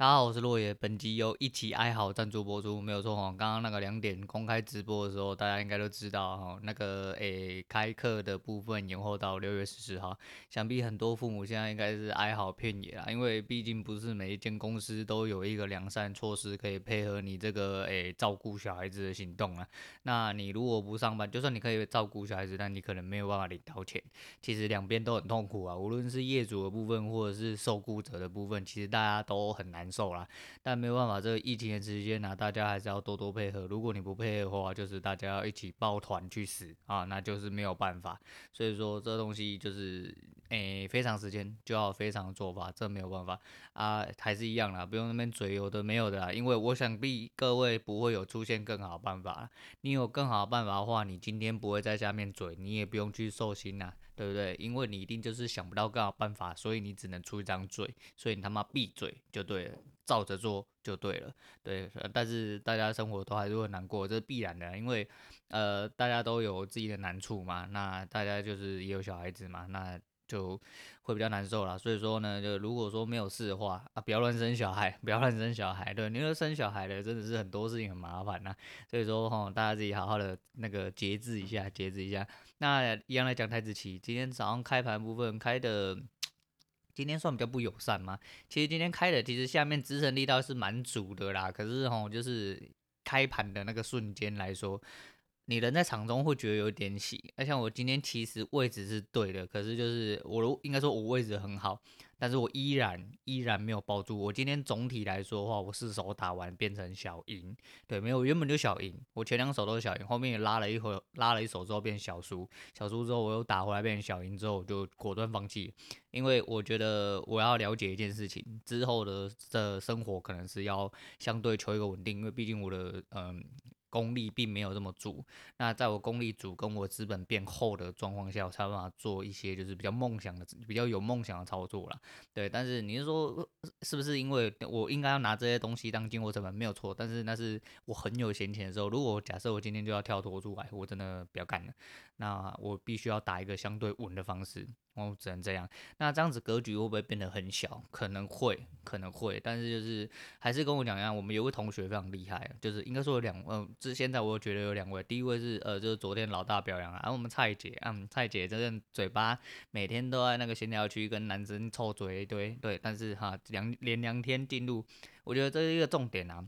大家好，我是洛野。本集由一起哀嚎赞助播出，没有错哈。刚刚那个两点公开直播的时候，大家应该都知道哈，那个诶、开课的部分延后到六月十四号。想必很多父母现在应该是哀嚎遍野啦，因为毕竟不是每一间公司都有一个良善措施可以配合你这个诶、照顾小孩子的行动啊。那你如果不上班，就算你可以照顾小孩子，但你可能没有办法领到钱。其实两边都很痛苦啊，无论是业主的部分或者是受雇者的部分，其实大家都很难受啦，但没有办法，这个疫情的时间呢，大家还是要多多配合。如果你不配合的话，就是大家要一起抱团去死啊，那就是没有办法。所以说，这东西就是，诶，非常时间就要非常做法，这没有办法啊，还是一样啦，不用那边嘴有的没有的啦，因为我想必各位不会有出现更好办法。你有更好的办法的话，你今天不会在下面嘴，你也不用去受心啦。对不对？因为你一定就是想不到更好办法，所以你只能出一张嘴，所以你他妈闭嘴就对了，照着做就对了。对，但是大家生活都还是会难过，这是必然的，因为呃大家都有自己的难处嘛，那大家就是也有小孩子嘛，那。就会比较难受啦，所以说呢，就如果说没有事的话啊，不要乱生小孩，不要乱生小孩。对，你说生小孩的真的是很多事情很麻烦呐，所以说哈，大家自己好好的那个节制一下，节制一下。那一样来讲台子期，今天早上开盘部分开的，今天算比较不友善嘛？其实今天开的其实下面支撑力道是蛮足的啦，可是吼，就是开盘的那个瞬间来说。你人在场中会觉得有点喜，而且我今天其实位置是对的，可是就是我应该说我位置很好，但是我依然依然没有抱住。我今天总体来说的话，我四手打完变成小赢，对，没有原本就小赢，我前两手都是小赢，后面也拉了一会拉了一手之后变小输，小输之后我又打回来变成小赢之后，我就果断放弃，因为我觉得我要了解一件事情，之后的的生活可能是要相对求一个稳定，因为毕竟我的嗯。功力并没有这么足，那在我功力足跟我资本变厚的状况下，我才有办法做一些就是比较梦想的、比较有梦想的操作啦。对，但是你是说是不是因为我应该要拿这些东西当进货成本？没有错，但是那是我很有闲钱的时候。如果假设我今天就要跳脱出来，我真的不要干了。那我必须要打一个相对稳的方式。哦，只能这样。那这样子格局会不会变得很小？可能会，可能会。但是就是还是跟我讲一样，我们有位同学非常厉害，就是应该说有两，嗯，这现在我觉得有两位。第一位是呃，就是昨天老大表扬啊，然后我们蔡姐，嗯，蔡姐真的嘴巴每天都在那个闲聊区跟男生臭嘴一堆，对。但是哈，两连两天进入，我觉得这是一个重点啊。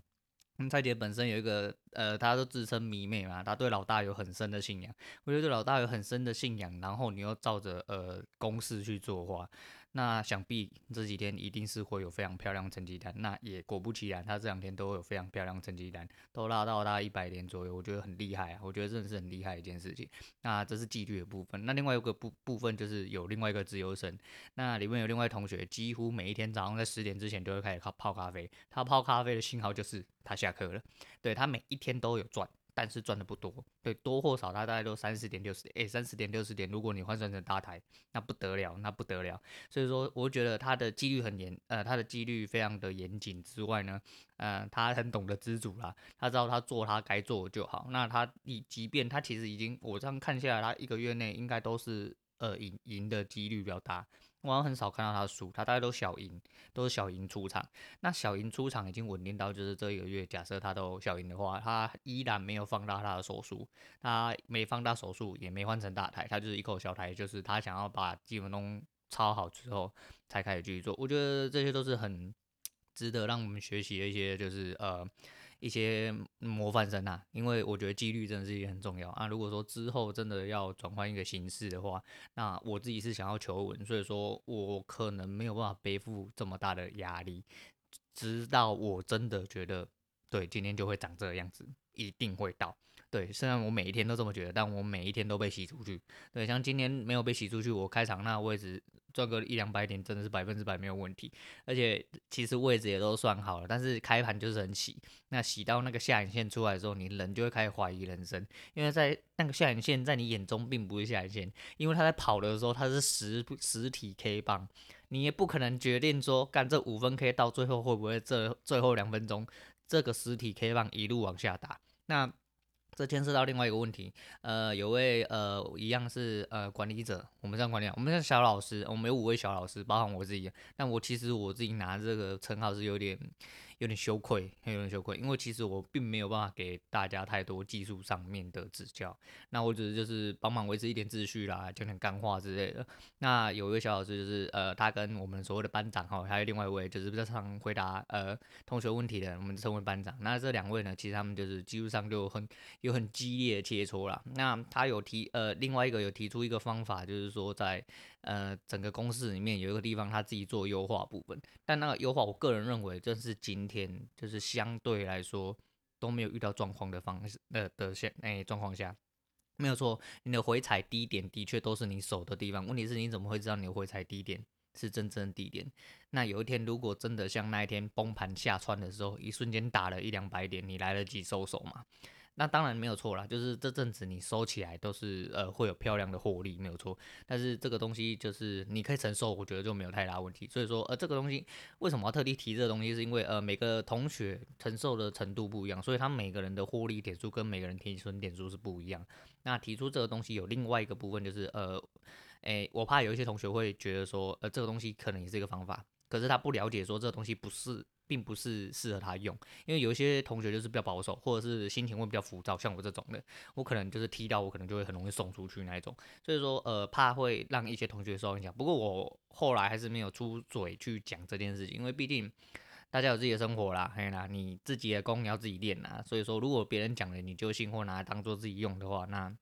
蔡姐本身有一个，呃，她都自称迷妹嘛，她对老大有很深的信仰。我觉得对老大有很深的信仰，然后你又照着呃公式去做话。那想必这几天一定是会有非常漂亮成绩单，那也果不其然，他这两天都有非常漂亮成绩单，都拉到大概一百点左右，我觉得很厉害啊，我觉得真的是很厉害一件事情。那这是纪律的部分，那另外一个部部分就是有另外一个自由生，那里面有另外同学，几乎每一天早上在十点之前就会开始泡咖啡，他泡咖啡的信号就是他下课了，对，他每一天都有赚。但是赚的不多，对，多或少，他大概都三十点六十点，诶，三十点六十点，如果你换算成大台，那不得了，那不得了。所以说，我觉得他的纪律很严，呃，他的纪律非常的严谨之外呢，呃，他很懂得知足啦，他知道他做他该做的就好。那他，你即便他其实已经，我这样看下来，他一个月内应该都是呃赢赢的几率比较大。我好像很少看到他输，他大概都小赢，都是小赢出场。那小赢出场已经稳定到，就是这一个月，假设他都小赢的话，他依然没有放大他的手术，他没放大手术，也没换成大台，他就是一口小台，就是他想要把基本功抄好之后才开始继续做。我觉得这些都是很值得让我们学习的一些，就是呃。一些模范生啊，因为我觉得纪律真的是也很重要啊。如果说之后真的要转换一个形式的话，那我自己是想要求稳，所以说我可能没有办法背负这么大的压力，直到我真的觉得对，今天就会长这个样子，一定会到。对，虽然我每一天都这么觉得，但我每一天都被洗出去。对，像今天没有被洗出去，我开场那位置赚个一两百点，真的是百分之百没有问题。而且其实位置也都算好了，但是开盘就是很洗。那洗到那个下影线出来的时候，你人就会开始怀疑人生，因为在那个下影线在你眼中并不是下影线，因为它在跑的时候它是实实体 K 棒，你也不可能决定说干这五分 K 到最后会不会这最后两分钟这个实体 K 棒一路往下打。那这牵涉到另外一个问题，呃，有位呃一样是呃管理者，我们这样管理，我们是小老师，我们有五位小老师，包含我自己，但我其实我自己拿这个称号是有点。有点羞愧，有点羞愧，因为其实我并没有办法给大家太多技术上面的指教，那我只是就是帮忙维持一点秩序啦，讲点干话之类的。那有一位小老师就是呃，他跟我们所谓的班长哈，还有另外一位就是比较常回答呃同学问题的，我们称为班长。那这两位呢，其实他们就是技术上就很有很激烈的切磋啦。那他有提呃另外一个有提出一个方法，就是说在。呃，整个公司里面有一个地方他自己做优化部分，但那个优化，我个人认为，这是今天就是相对来说都没有遇到状况的方式的的现哎状况下，没有错，你的回踩低点的确都是你守的地方，问题是你怎么会知道你的回踩低点是真正的低点？那有一天如果真的像那一天崩盘下穿的时候，一瞬间打了一两百点，你来得及收手吗？那当然没有错啦，就是这阵子你收起来都是呃会有漂亮的获利，没有错。但是这个东西就是你可以承受，我觉得就没有太大问题。所以说呃这个东西为什么要特地提这个东西，是因为呃每个同学承受的程度不一样，所以他每个人的获利点数跟每个人提存点数是不一样。那提出这个东西有另外一个部分就是呃，诶我怕有一些同学会觉得说呃这个东西可能也是一个方法，可是他不了解说这个东西不是。并不是适合他用，因为有一些同学就是比较保守，或者是心情会比较浮躁，像我这种的，我可能就是踢到我可能就会很容易送出去那一种，所以说呃怕会让一些同学受影响。不过我后来还是没有出嘴去讲这件事情，因为毕竟大家有自己的生活啦，嘿啦，你自己的功你要自己练啦，所以说如果别人讲了你就信或拿来当做自己用的话，那。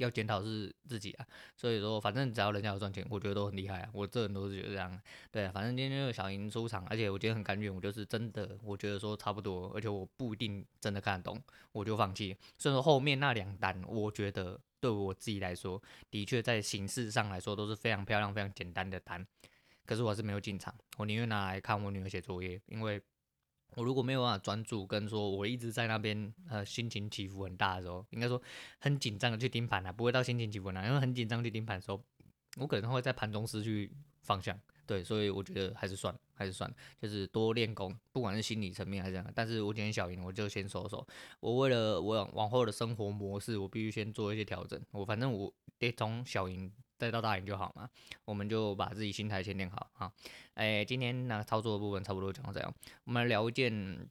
要检讨是自己啊，所以说反正只要人家有赚钱，我觉得都很厉害啊。我这人都是觉得这样，对啊，反正今天就小赢出场，而且我今天很甘愿，我就是真的，我觉得说差不多，而且我不一定真的看得懂，我就放弃。所以说后面那两单，我觉得对我自己来说，的确在形式上来说都是非常漂亮、非常简单的单，可是我还是没有进场，我宁愿拿来看我女儿写作业，因为。我如果没有办法专注，跟说我一直在那边，呃，心情起伏很大的时候，应该说很紧张的去盯盘啊，不会到心情起伏很大，因为很紧张去盯盘的时候，我可能会在盘中失去方向，对，所以我觉得还是算，还是算，就是多练功，不管是心理层面还是这样。但是我今天小赢，我就先收手。我为了我往后的生活模式，我必须先做一些调整。我反正我得从小赢。再到大赢就好嘛，我们就把自己心态先练好哈。哎，今天那个操作的部分差不多讲到这样，我们来聊一件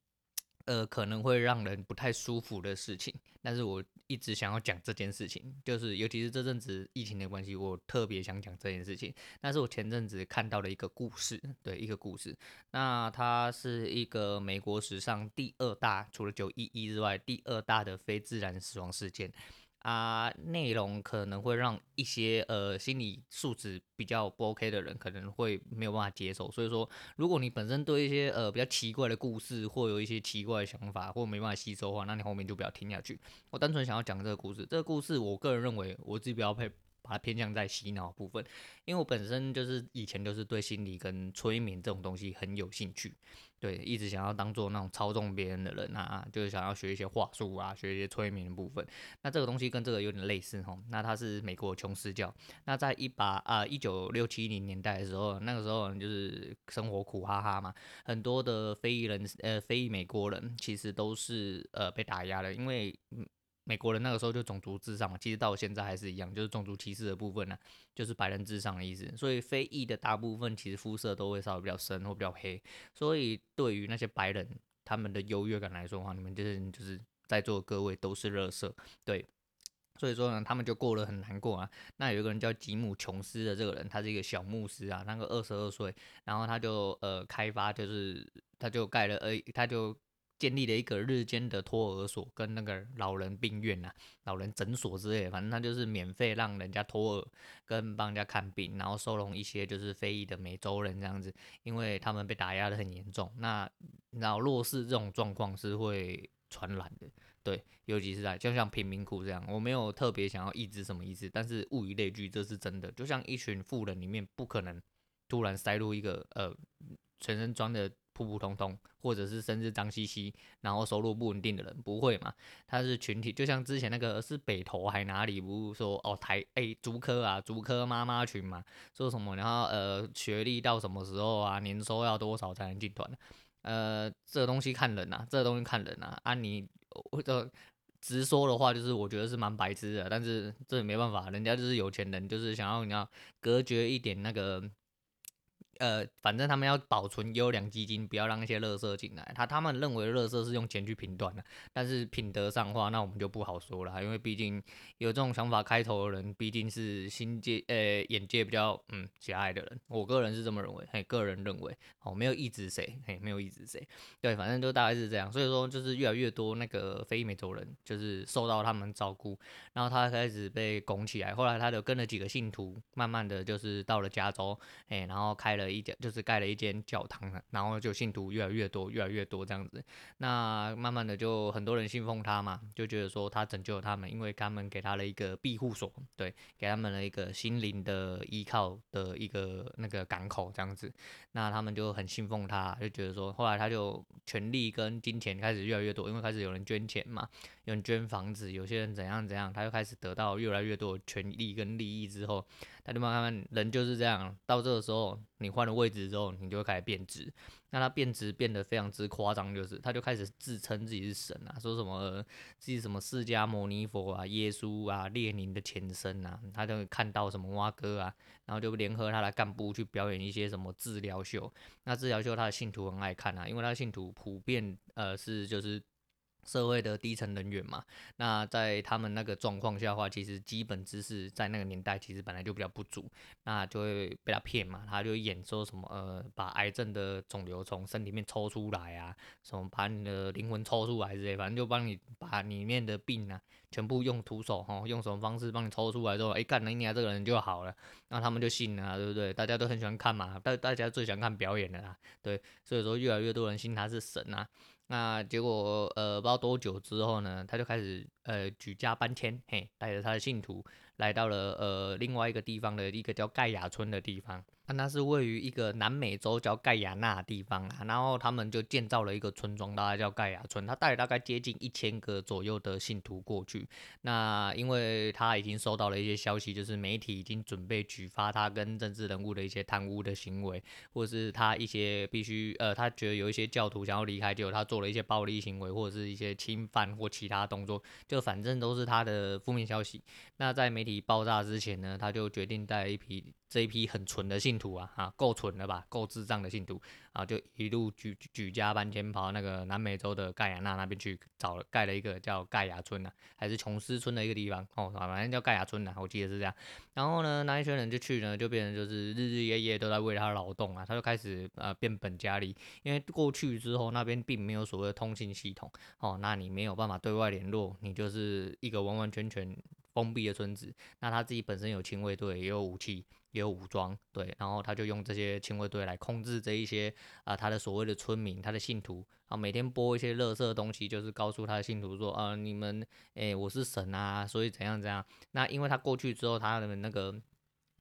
呃可能会让人不太舒服的事情，但是我一直想要讲这件事情，就是尤其是这阵子疫情的关系，我特别想讲这件事情。那是我前阵子看到的一个故事，对，一个故事。那它是一个美国史上第二大，除了九一一之外，第二大的非自然死亡事件。啊，内容可能会让一些呃心理素质比较不 OK 的人可能会没有办法接受，所以说，如果你本身对一些呃比较奇怪的故事或有一些奇怪的想法或没办法吸收的话，那你后面就不要听下去。我单纯想要讲这个故事，这个故事我个人认为我自己比较配。把它偏向在洗脑部分，因为我本身就是以前就是对心理跟催眠这种东西很有兴趣，对，一直想要当做那种操纵别人的人啊，就是想要学一些话术啊，学一些催眠的部分。那这个东西跟这个有点类似吼，那它是美国琼斯教。那在一八啊一九六七零年代的时候，那个时候就是生活苦哈哈嘛，很多的非裔人呃非裔美国人其实都是呃被打压的，因为美国人那个时候就种族至上嘛，其实到现在还是一样，就是种族歧视的部分呢、就是白人至上的意思。所以非裔的大部分其实肤色都会稍微比较深或比较黑，所以对于那些白人他们的优越感来说的话，你们就是就是在座各位都是垃圾，对。所以说呢，他们就过得很难过啊。那有一个人叫吉姆琼斯的这个人，他是一个小牧师啊，那个二十二岁，然后他就呃开发就是他就盖了呃他就。建立了一个日间的托儿所跟那个老人病院呐、啊、老人诊所之类的，反正他就是免费让人家托儿跟帮人家看病，然后收容一些就是非裔的美洲人这样子，因为他们被打压得很严重。那然后弱势这种状况是会传染的，对，尤其是在就像贫民窟这样，我没有特别想要抑制什么意思，但是物以类聚，这是真的。就像一群富人里面不可能突然塞入一个呃全身装的。普普通通，或者是甚至脏兮兮，然后收入不稳定的人，不会嘛？他是群体，就像之前那个是北投还哪里，不是说哦台哎竹科啊，竹科妈妈群嘛，说什么然后呃学历到什么时候啊，年收要多少才能进团？呃，这个东西看人呐、啊，这个东西看人呐、啊，啊你这直说的话，就是我觉得是蛮白痴的，但是这也没办法，人家就是有钱人，就是想要你要隔绝一点那个。呃，反正他们要保存优良基金，不要让那些垃圾进来。他他们认为垃圾是用钱去评断的，但是品德上的话，那我们就不好说了，因为毕竟有这种想法开头的人，毕竟是心界呃眼界比较嗯狭隘的人。我个人是这么认为，嘿，个人认为，哦，没有抑制谁，嘿，没有抑制谁，对，反正就大概是这样。所以说，就是越来越多那个非美洲人，就是受到他们照顾，然后他开始被拱起来，后来他就跟了几个信徒，慢慢的就是到了加州，哎，然后开了。一间就是盖了一间教堂，然后就信徒越来越多，越来越多这样子。那慢慢的就很多人信奉他嘛，就觉得说他拯救了他们，因为他们给他了一个庇护所，对，给他们了一个心灵的依靠的一个那个港口这样子。那他们就很信奉他，就觉得说，后来他就权力跟金钱开始越来越多，因为开始有人捐钱嘛，有人捐房子，有些人怎样怎样，他就开始得到越来越多的权利跟利益之后。他就慢慢，人就是这样，到这个时候，你换了位置之后，你就会开始变质。那他变质变得非常之夸张，就是他就开始自称自己是神啊，说什么自己什么释迦牟尼佛啊、耶稣啊、列宁的前身啊，他就会看到什么蛙哥啊，然后就联合他的干部去表演一些什么治疗秀。那治疗秀他的信徒很爱看啊，因为他的信徒普遍呃是就是。社会的低层人员嘛，那在他们那个状况下的话，其实基本知识在那个年代其实本来就比较不足，那就会被他骗嘛，他就演说什么呃，把癌症的肿瘤从身体里面抽出来啊，什么把你的灵魂抽出来之类，反正就帮你把里面的病啊，全部用徒手哈，用什么方式帮你抽出来之后，哎，干了一年这个人就好了，那他们就信了啊，对不对？大家都很喜欢看嘛，大大家最喜欢看表演的啦，对，所以说越来越多人信他是神啊。那结果，呃，不知道多久之后呢，他就开始，呃，举家搬迁，嘿，带着他的信徒来到了，呃，另外一个地方的一个叫盖亚村的地方。那是位于一个南美洲叫盖亚纳的地方啊，然后他们就建造了一个村庄，大概叫盖亚村。他带了大概接近一千个左右的信徒过去。那因为他已经收到了一些消息，就是媒体已经准备举发他跟政治人物的一些贪污的行为，或者是他一些必须呃，他觉得有一些教徒想要离开，就他做了一些暴力行为，或者是一些侵犯或其他动作，就反正都是他的负面消息。那在媒体爆炸之前呢，他就决定带一批。这一批很蠢的信徒啊，啊，够蠢了吧，够智障的信徒啊，就一路举举家搬迁跑到那个南美洲的盖亚纳那边去找了，盖了一个叫盖亚村呐、啊，还是琼斯村的一个地方哦，反正叫盖亚村呐、啊，我记得是这样。然后呢，那一群人就去呢，就变成就是日日夜夜都在为他劳动啊，他就开始呃变本加厉，因为过去之后那边并没有所谓的通信系统哦，那你没有办法对外联络，你就是一个完完全全封闭的村子。那他自己本身有亲卫队，也有武器。也有武装，对，然后他就用这些亲卫队来控制这一些啊、他的所谓的村民，他的信徒，啊，每天播一些垃圾的东西，就是告诉他的信徒说，啊、呃，你们，诶，我是神啊，所以怎样怎样。那因为他过去之后，他的那个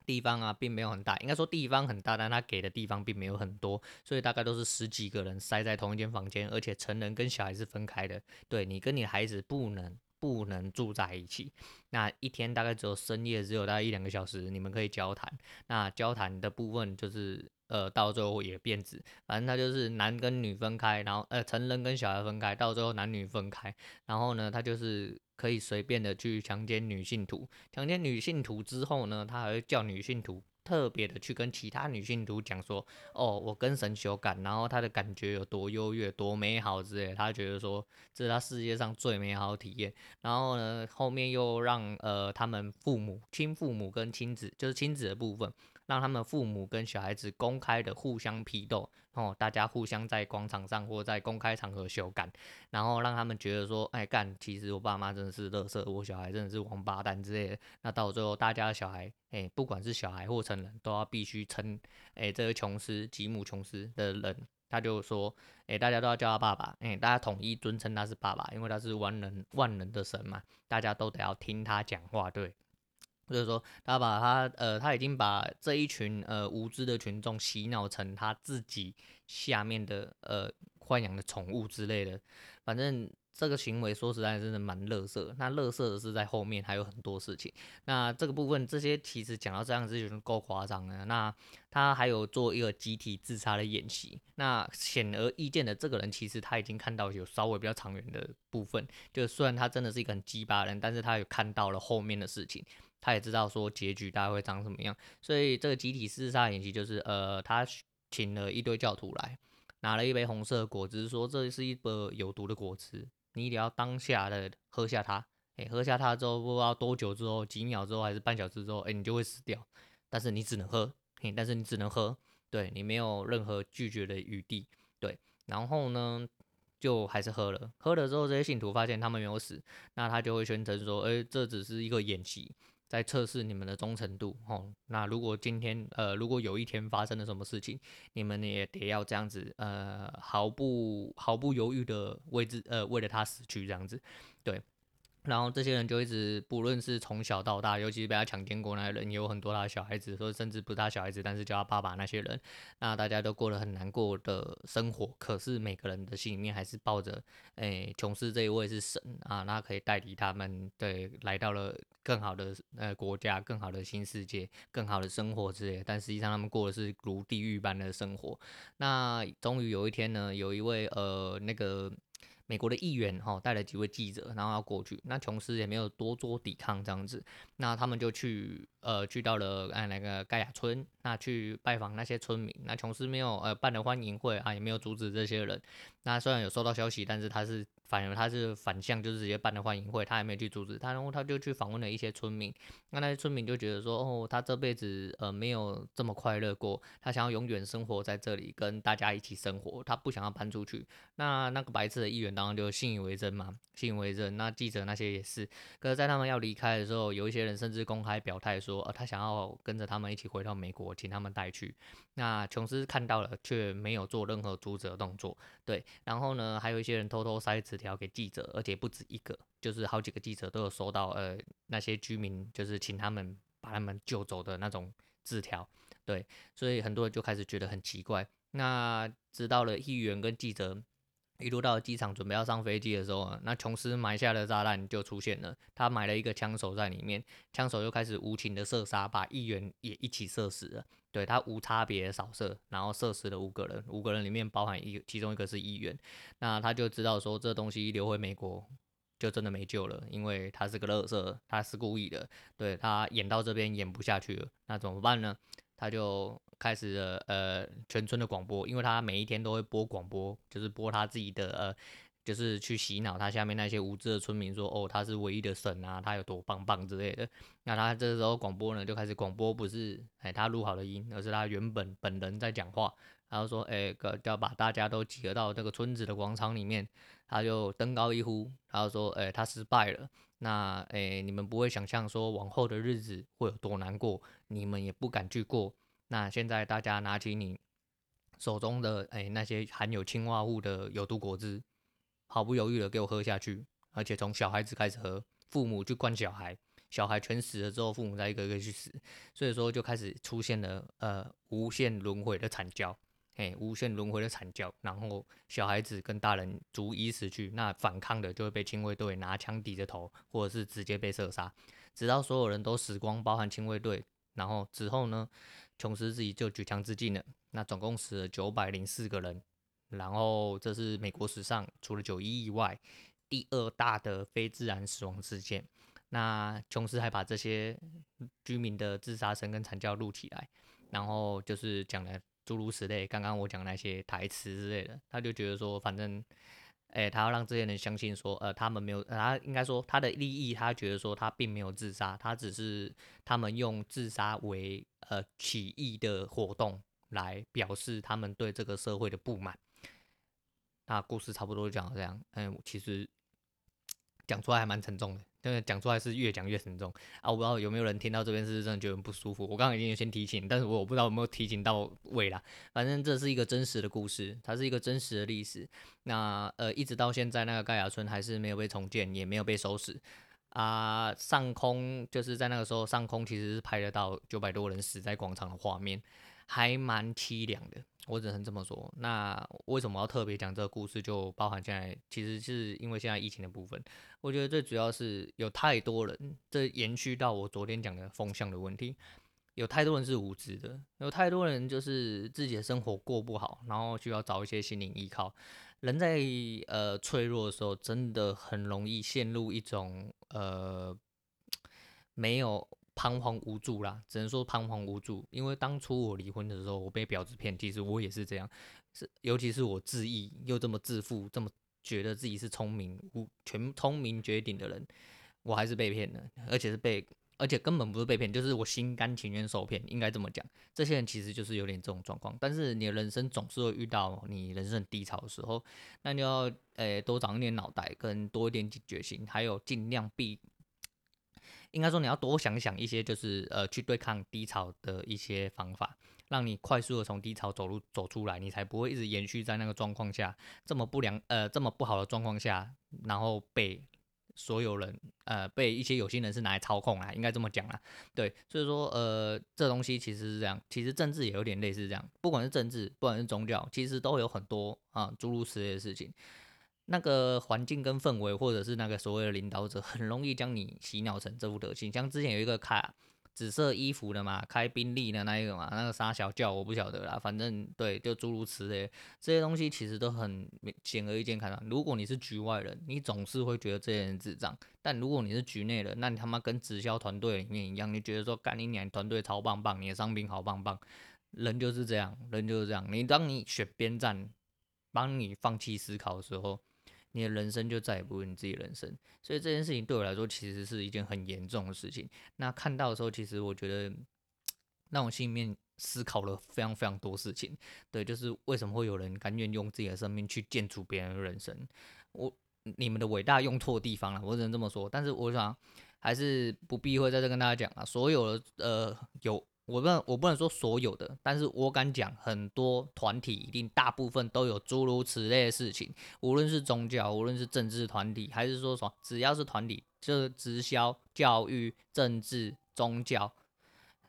地方啊，并没有很大，应该说地方很大，但他给的地方并没有很多，所以大概都是十几个人塞在同一间房间，而且成人跟小孩是分开的，对，你跟你孩子不能。不能住在一起，那一天大概只有深夜，只有大概一两个小时，你们可以交谈。那交谈的部分就是，呃，到最后也变质，反正他就是男跟女分开，然后呃，成人跟小孩分开，到最后男女分开。然后呢，他就是可以随便的去强奸女信徒，强奸女信徒之后呢，他还会叫女信徒。特别的去跟其他女信徒讲说，哦，我跟神修感，然后他的感觉有多优越、多美好之类，他觉得说这是他世界上最美好的体验。然后呢，后面又让呃他们父母、亲父母跟亲子，就是亲子的部分。让他们父母跟小孩子公开的互相批斗，哦，大家互相在广场上或在公开场合修改，然后让他们觉得说，哎干，其实我爸妈真的是垃圾，我小孩真的是王八蛋之类的。那到最后，大家的小孩，哎，不管是小孩或成人，都要必须称，哎，这个琼斯吉姆琼斯的人，他就说，哎，大家都要叫他爸爸，哎，大家统一尊称他是爸爸，因为他是万能万能的神嘛，大家都得要听他讲话，对。或者说，他把他呃，他已经把这一群呃无知的群众洗脑成他自己下面的呃豢养的宠物之类的。反正这个行为说实在真的蛮乐色。那乐色的是在后面还有很多事情。那这个部分这些其实讲到这样子就够夸张了。那他还有做一个集体自杀的演习。那显而易见的，这个人其实他已经看到有稍微比较长远的部分。就虽然他真的是一个很鸡巴人，但是他有看到了后面的事情。他也知道说结局大概会长什么样。所以这个集体自杀演习就是呃，他请了一堆教徒来。拿了一杯红色果汁，说这是一杯有毒的果汁，你一定要当下的喝下它。哎、喝下它之后，不知道多久之后，几秒之后还是半小时之后，哎、你就会死掉。但是你只能喝，嘿、但是你只能喝，对，你没有任何拒绝的余地，对。然后呢，就还是喝了，喝了之后，这些信徒发现他们没有死，那他就会宣称说，哎、这只是一个演习。在测试你们的忠诚度，哦。那如果今天，呃，如果有一天发生了什么事情，你们也得要这样子，呃，毫不毫不犹豫的为之，呃，为了他死去这样子，对。然后这些人就一直，不论是从小到大，尤其是被他强奸过那些人，也有很多他的小孩子，说甚至不是他小孩子，但是叫他爸爸那些人，那大家都过得很难过的生活。可是每个人的心里面还是抱着，诶，琼斯这一位是神啊，那可以代替他们，对，来到了更好的呃国家、更好的新世界、更好的生活之类。但实际上他们过的是如地狱般的生活。那终于有一天呢，有一位呃那个。美国的议员哈带了几位记者，然后要过去。那琼斯也没有多做抵抗，这样子，那他们就去呃去到了哎那个盖亚村，那去拜访那些村民。那琼斯没有呃办了欢迎会啊，也没有阻止这些人。那虽然有收到消息，但是他是。反而他是反向，就是直接办的欢迎会，他也没去阻止他，然后他就去访问了一些村民，那那些村民就觉得说，哦，他这辈子呃没有这么快乐过，他想要永远生活在这里，跟大家一起生活，他不想要搬出去。那那个白痴的议员当然就信以为真嘛，信以为真。那记者那些也是，可是在他们要离开的时候，有一些人甚至公开表态说，呃，他想要跟着他们一起回到美国，请他们带去。那琼斯看到了，却没有做任何阻止的动作。对，然后呢，还有一些人偷偷塞纸条给记者，而且不止一个，就是好几个记者都有收到，呃，那些居民就是请他们把他们救走的那种字条。对，所以很多人就开始觉得很奇怪。那知道了议员跟记者。一路到机场准备要上飞机的时候，那琼斯埋下的炸弹就出现了。他埋了一个枪手在里面，枪手就开始无情的射杀，把议员也一起射死了。对，他无差别扫射，然后射死了五个人，五个人里面包含一，其中一个是议员。那他就知道说，这东西一流回美国就真的没救了，因为他是个乐色，他是故意的。对，他演到这边演不下去了，那怎么办呢？他就。开始了呃全村的广播，因为他每一天都会播广播，就是播他自己的呃，就是去洗脑他下面那些无知的村民说，哦，他是唯一的神啊，他有多棒棒之类的。那他这时候广播呢，就开始广播不是哎他录好的音，而是他原本本人在讲话，然后说哎个要把大家都集合到这个村子的广场里面，他就登高一呼，然后说哎他失败了，那哎你们不会想象说往后的日子会有多难过，你们也不敢去过。那现在大家拿起你手中的哎、那些含有氰化物的有毒果汁，毫不犹豫的给我喝下去，而且从小孩子开始喝，父母去灌小孩，小孩全死了之后，父母再一个一个去死，所以说就开始出现了呃无限轮回的惨叫，哎、无限轮回的惨叫，然后小孩子跟大人逐一死去，那反抗的就会被亲卫队拿枪抵着头，或者是直接被射杀，直到所有人都死光，包含亲卫队，然后之后呢？琼斯自己就举枪自尽了，那总共死了九百零四个人，然后这是美国史上除了九一以外第二大的非自然死亡事件。那琼斯还把这些居民的自杀声跟惨叫录起来，然后就是讲了诸如此类，刚刚我讲那些台词之类的，他就觉得说，反正。哎，他要让这些人相信说，呃，他们没有，他应该说他的利益，他觉得说他并没有自杀，他只是他们用自杀为呃起义的活动来表示他们对这个社会的不满。那故事差不多就讲到这样，嗯，其实讲出来还蛮沉重的。因为讲出来是越讲越沉重啊！我不知道有没有人听到这边是真的觉得很不舒服。我刚刚已经先提醒，但是我不知道有没有提醒到位啦。反正这是一个真实的故事，它是一个真实的历史。那呃，一直到现在，那个盖亚村还是没有被重建，也没有被收拾啊。上空就是在那个时候，上空其实是拍得到九百多人死在广场的画面。还蛮凄凉的，我只能这么说。那为什么要特别讲这个故事？就包含现在，其实是因为现在疫情的部分，我觉得最主要是有太多人，这延续到我昨天讲的风向的问题，有太多人是无知的，有太多人就是自己的生活过不好，然后需要找一些心灵依靠。人在呃脆弱的时候，真的很容易陷入一种呃没有。彷徨无助啦，只能说彷徨无助。因为当初我离婚的时候，我被婊子骗，其实我也是这样。是，尤其是我自义又这么自负，这么觉得自己是聪明全聪明绝顶的人，我还是被骗了，而且是被，而且根本不是被骗，就是我心甘情愿受骗，应该这么讲。这些人其实就是有点这种状况。但是你的人生总是会遇到你人生低潮的时候，那你要诶、多长一点脑袋，跟多一点警觉性，还有尽量避。应该说，你要多想想一些，就是呃，去对抗低潮的一些方法，让你快速的从低潮走路走出来，你才不会一直延续在那个状况下，这么不良呃，这么不好的状况下，然后被所有人呃，被一些有心人士拿来操控啊，应该这么讲啊，对，所以说呃，这东西其实是这样，其实政治也有点类似这样，不管是政治，不管是宗教，其实都有很多啊诸如此类的事情。那个环境跟氛围，或者是那个所谓的领导者，很容易将你洗脑成这副德行。像之前有一个开紫色衣服的嘛，开宾利的那一个嘛，那个啥小叫我不晓得啦，反正对，就诸如此类，这些东西其实都很显而易见看到。如果你是局外人，你总是会觉得这些人智障；但如果你是局内人，那你他妈跟直销团队里面一样，你觉得说干你娘团队超棒棒，你的商品好棒棒，人就是这样，人就是这样。你当你选边站，帮你放弃思考的时候。你的人生就再也不是你自己人生，所以这件事情对我来说其实是一件很严重的事情。那看到的时候，其实我觉得让我心里面思考了非常非常多事情。对，就是为什么会有人甘愿用自己的生命去建筑别人的人生？我你们的伟大用错地方了，我只能这么说。但是我想还是不避讳在这跟大家讲啊，所有的呃有。我不能，我不能说所有的，但是我敢讲，很多团体一定大部分都有诸如此类的事情，无论是宗教，无论是政治团体，还是说什么，只要是团体，就是直销、教育、政治、宗教，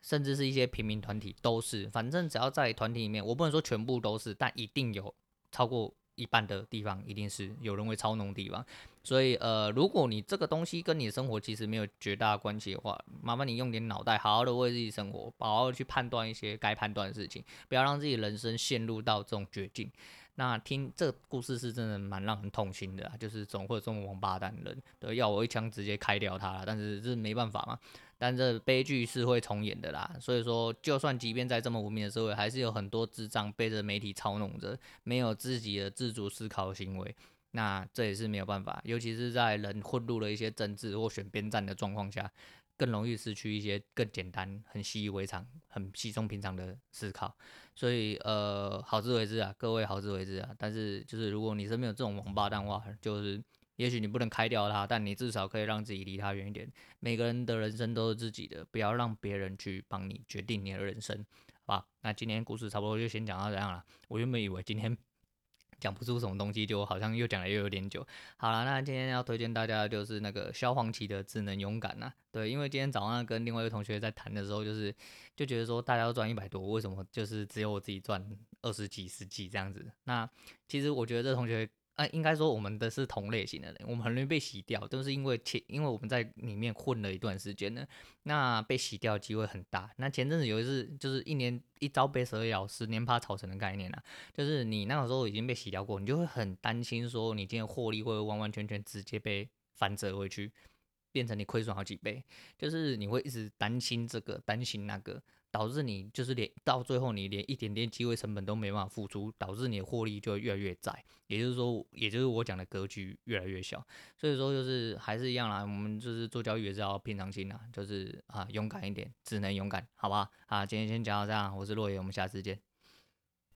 甚至是一些平民团体，都是，反正只要在团体里面，我不能说全部都是，但一定有超过。一半的地方一定是有人会操弄的地方，所以呃，如果你这个东西跟你的生活其实没有绝大关系的话，麻烦你用点脑袋，好好的为自己生活，好好的去判断一些该判断的事情，不要让自己人生陷入到这种绝境。那听这个故事是真的蛮让人痛心的，就是总会有这种王八蛋人，对，要我一枪直接开掉他了，但是这没办法嘛。但这悲剧是会重演的啦，所以说，就算即便在这么文明的社会，还是有很多智障被这媒体操弄着，没有自己的自主思考行为，那这也是没有办法，尤其是在人混入了一些政治或选边站的状况下，更容易失去一些更简单、很习以为常、很稀松平常的思考。所以，呃，好自为之啊，各位好自为之啊。但是，就是如果你身边有这种王八蛋的话，就是。也许你不能开掉他，但你至少可以让自己离他远一点。每个人的人生都是自己的，不要让别人去帮你决定你的人生，好吧？那今天故事差不多就先讲到这样了。我原本以为今天讲不出什么东西，就好像又讲了又有点久。好了，那今天要推荐大家的就是那个萧煌奇的《只能勇敢》呐。对，因为今天早上跟另外一个同学在谈的时候，就是就觉得说大家都赚一百多，为什么就是只有我自己赚二十几、十几这样子？那其实我觉得这同学。那应该说我们的是同类型的人，我们很容易被洗掉，都是因为前，因为我们在里面混了一段时间呢，那被洗掉机会很大。那前阵子有一次，就是一年一朝被蛇咬，十年怕草绳的概念啊，就是你那个时候已经被洗掉过，你就会很担心说，你今天获利会完完全全直接被反折回去，变成你亏损好几倍，就是你会一直担心这个，担心那个。导致你就是连到最后你连一点点机会成本都没办法付出，导致你的获利就越来越窄，也就是说，也就是我讲的格局越来越小。所以说就是还是一样啦，我们就是做交易也是要平常心啦，就是啊勇敢一点，只能勇敢，好吧？啊，今天先讲到这样，我是洛爷，我们下次见。